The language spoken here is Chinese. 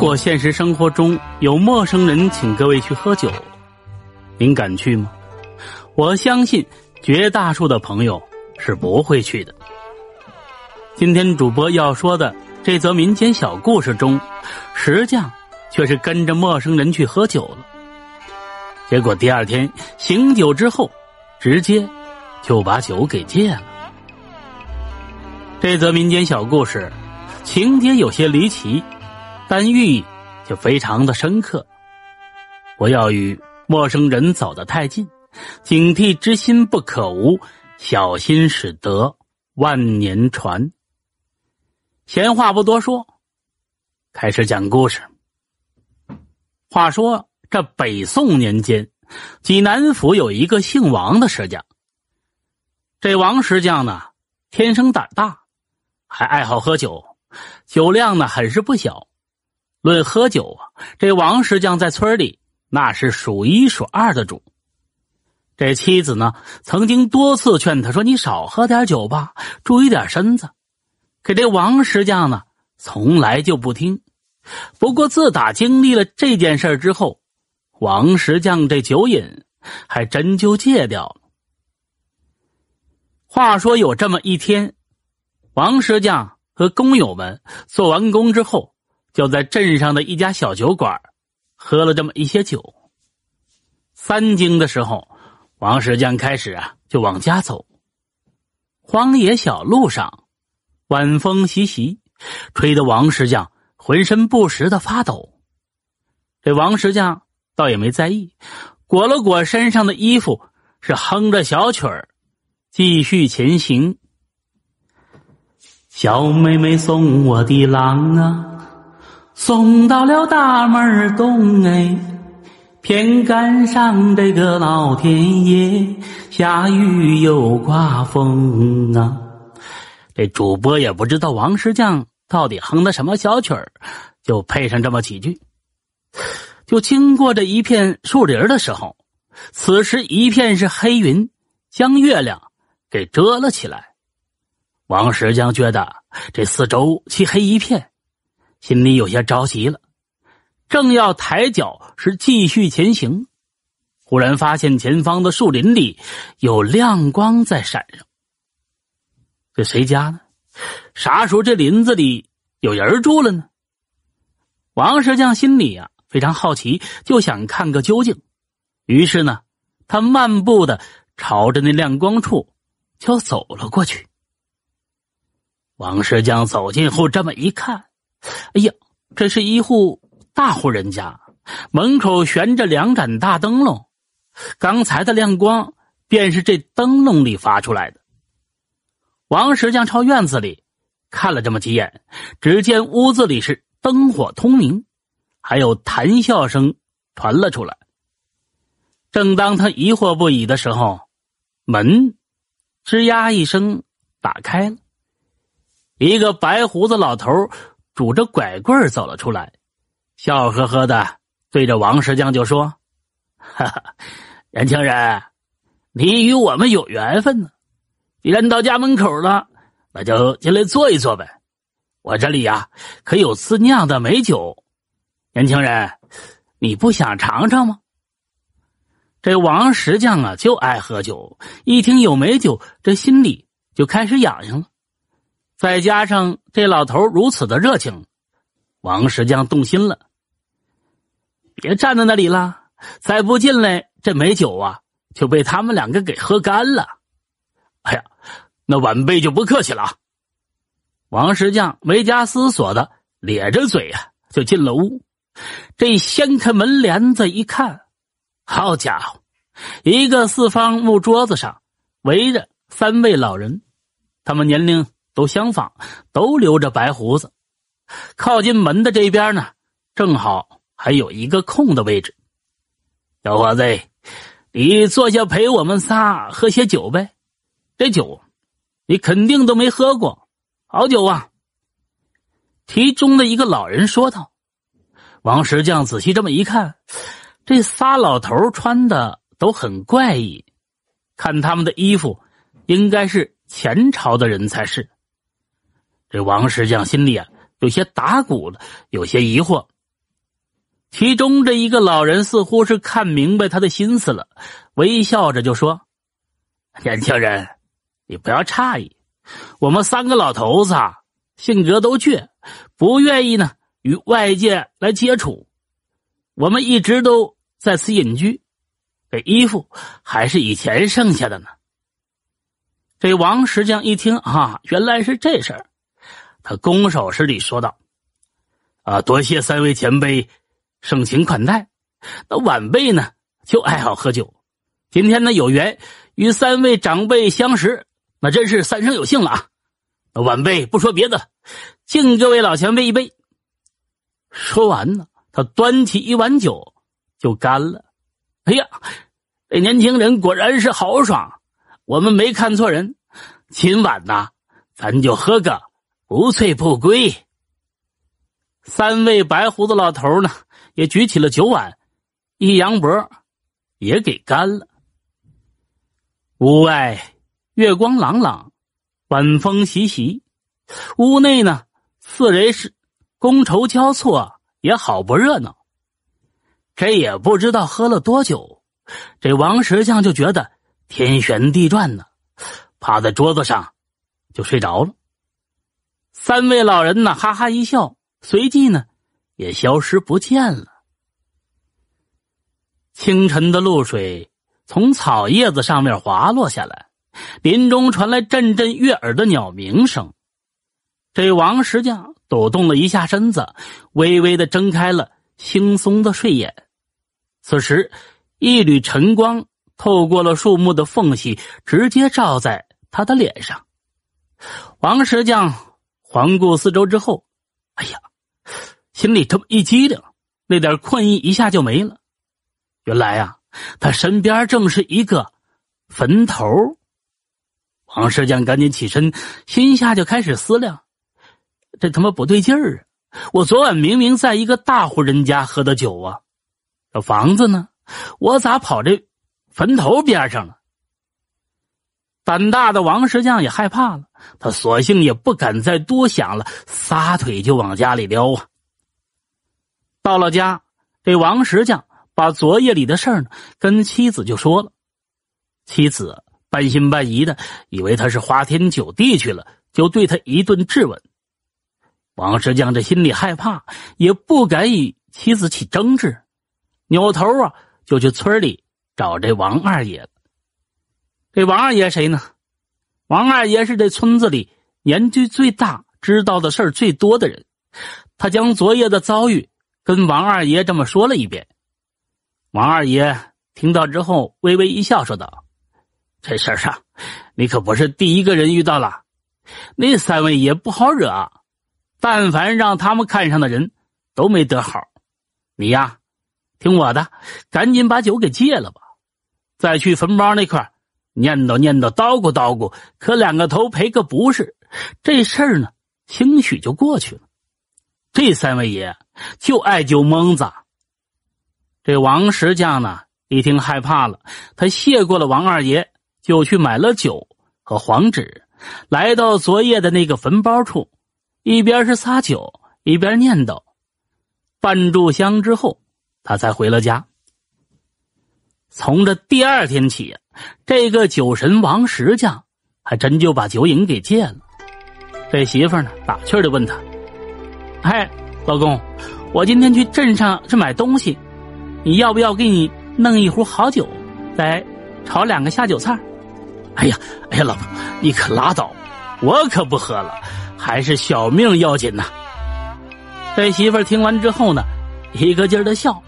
如果现实生活中有陌生人请各位去喝酒，您敢去吗？我相信绝大数的朋友是不会去的。今天主播要说的这则民间小故事中，石匠却是跟着陌生人去喝酒了。结果第二天醒酒之后，直接就把酒给戒了。这则民间小故事情节有些离奇。但寓意就非常的深刻。不要与陌生人走得太近，警惕之心不可无，小心使得万年船。闲话不多说，开始讲故事。话说这北宋年间，济南府有一个姓王的石匠。这王石匠呢，天生胆大，还爱好喝酒，酒量呢很是不小。论喝酒啊，这王石匠在村里那是数一数二的主。这妻子呢，曾经多次劝他说：“你少喝点酒吧，注意点身子。”可这王石匠呢，从来就不听。不过自打经历了这件事之后，王石匠这酒瘾还真就戒掉了。话说有这么一天，王石匠和工友们做完工之后。就在镇上的一家小酒馆，喝了这么一些酒。三更的时候，王石匠开始啊就往家走。荒野小路上，晚风习习，吹得王石匠浑身不时的发抖。这王石匠倒也没在意，裹了裹身上的衣服，是哼着小曲儿，继续前行。小妹妹送我的郎啊。送到了大门东哎，偏赶上这个老天爷下雨又刮风啊！这主播也不知道王石匠到底哼的什么小曲儿，就配上这么几句。就经过这一片树林的时候，此时一片是黑云，将月亮给遮了起来。王石匠觉得这四周漆黑一片。心里有些着急了，正要抬脚是继续前行，忽然发现前方的树林里有亮光在闪上。这谁家呢？啥时候这林子里有人住了呢？王石匠心里啊非常好奇，就想看个究竟。于是呢，他漫步的朝着那亮光处就走了过去。王石匠走近后，这么一看。哎呀，这是一户大户人家，门口悬着两盏大灯笼，刚才的亮光便是这灯笼里发出来的。王石匠朝院子里看了这么几眼，只见屋子里是灯火通明，还有谈笑声传了出来。正当他疑惑不已的时候，门吱呀一声打开了，一个白胡子老头。拄着拐棍走了出来，笑呵呵的对着王石匠就说：“哈哈，年轻人，你与我们有缘分呢。既然到家门口了，那就进来坐一坐呗。我这里呀可有自酿的美酒，年轻人，你不想尝尝吗？”这王石匠啊就爱喝酒，一听有美酒，这心里就开始痒痒了。再加上这老头如此的热情，王石匠动心了。别站在那里了，再不进来，这美酒啊就被他们两个给喝干了。哎呀，那晚辈就不客气了。王石匠没加思索的咧着嘴啊，就进了屋。这掀开门帘子一看，好家伙，一个四方木桌子上围着三位老人，他们年龄。都相仿，都留着白胡子。靠近门的这边呢，正好还有一个空的位置。小伙子，你坐下陪我们仨喝些酒呗。这酒，你肯定都没喝过，好酒啊。其中的一个老人说道。王石匠仔细这么一看，这仨老头穿的都很怪异，看他们的衣服，应该是前朝的人才是。这王石匠心里啊有些打鼓了，有些疑惑，其中这一个老人似乎是看明白他的心思了，微笑着就说：“年轻人，你不要诧异，我们三个老头子啊，性格都倔，不愿意呢与外界来接触。我们一直都在此隐居，这衣服还是以前剩下的呢。”这王石匠一听啊，原来是这事儿，他拱手施礼说道：“啊，多谢三位前辈。”盛情款待，那晚辈呢就爱好喝酒。今天呢有缘与三位长辈相识，那真是三生有幸了啊！那晚辈不说别的，敬各位老前辈一杯。说完呢，他端起一碗酒就干了。哎呀，这年轻人果然是豪爽，我们没看错人。今晚呢，咱就喝个不醉不归。三位白胡子老头呢？也举起了酒碗，一扬脖，也给干了。屋外月光朗朗，晚风习习，屋内呢，四人是觥筹交错，也好不热闹。这也不知道喝了多久，这王石匠就觉得天旋地转呢，趴在桌子上就睡着了。三位老人呢，哈哈一笑，随即呢，也消失不见了。清晨的露水从草叶子上面滑落下来，林中传来阵阵悦耳的鸟鸣声。这王石匠抖动了一下身子，微微的睁开了惺忪的睡眼。此时，一缕晨光透过了树木的缝隙，直接照在他的脸上。王石匠环顾四周之后，哎呀，心里这么一激灵，那点困意一下就没了。原来呀，他身边正是一个坟头。王石匠赶紧起身，心下就开始思量：这他妈不对劲儿啊！我昨晚明明在一个大户人家喝的酒啊，这房子呢？我咋跑这坟头边上了？胆大的王石匠也害怕了，他索性也不敢再多想了，撒腿就往家里撩啊！到了家，这王石匠。把昨夜里的事儿呢跟妻子就说了，妻子半信半疑的以为他是花天酒地去了，就对他一顿质问。王石匠这心里害怕，也不敢与妻子起争执，扭头啊就去村里找这王二爷了。这王二爷谁呢？王二爷是这村子里年纪最大、知道的事儿最多的人。他将昨夜的遭遇跟王二爷这么说了一遍。王二爷听到之后，微微一笑，说道：“这事儿啊，你可不是第一个人遇到了。那三位爷不好惹，但凡让他们看上的人，都没得好。你呀，听我的，赶紧把酒给戒了吧。再去坟包那块念叨念叨，叨咕叨咕，磕两个头，赔个不是。这事儿呢，兴许就过去了。这三位爷就爱酒蒙子。”这王石匠呢，一听害怕了，他谢过了王二爷，就去买了酒和黄纸，来到昨夜的那个坟包处，一边是撒酒，一边念叨。半炷香之后，他才回了家。从这第二天起，这个酒神王石匠还真就把酒瘾给戒了。这媳妇呢，打趣的问他：“哎，老公，我今天去镇上去买东西。”你要不要给你弄一壶好酒，再炒两个下酒菜？哎呀，哎呀，老婆，你可拉倒，我可不喝了，还是小命要紧呐。这媳妇听完之后呢，一个劲儿的笑，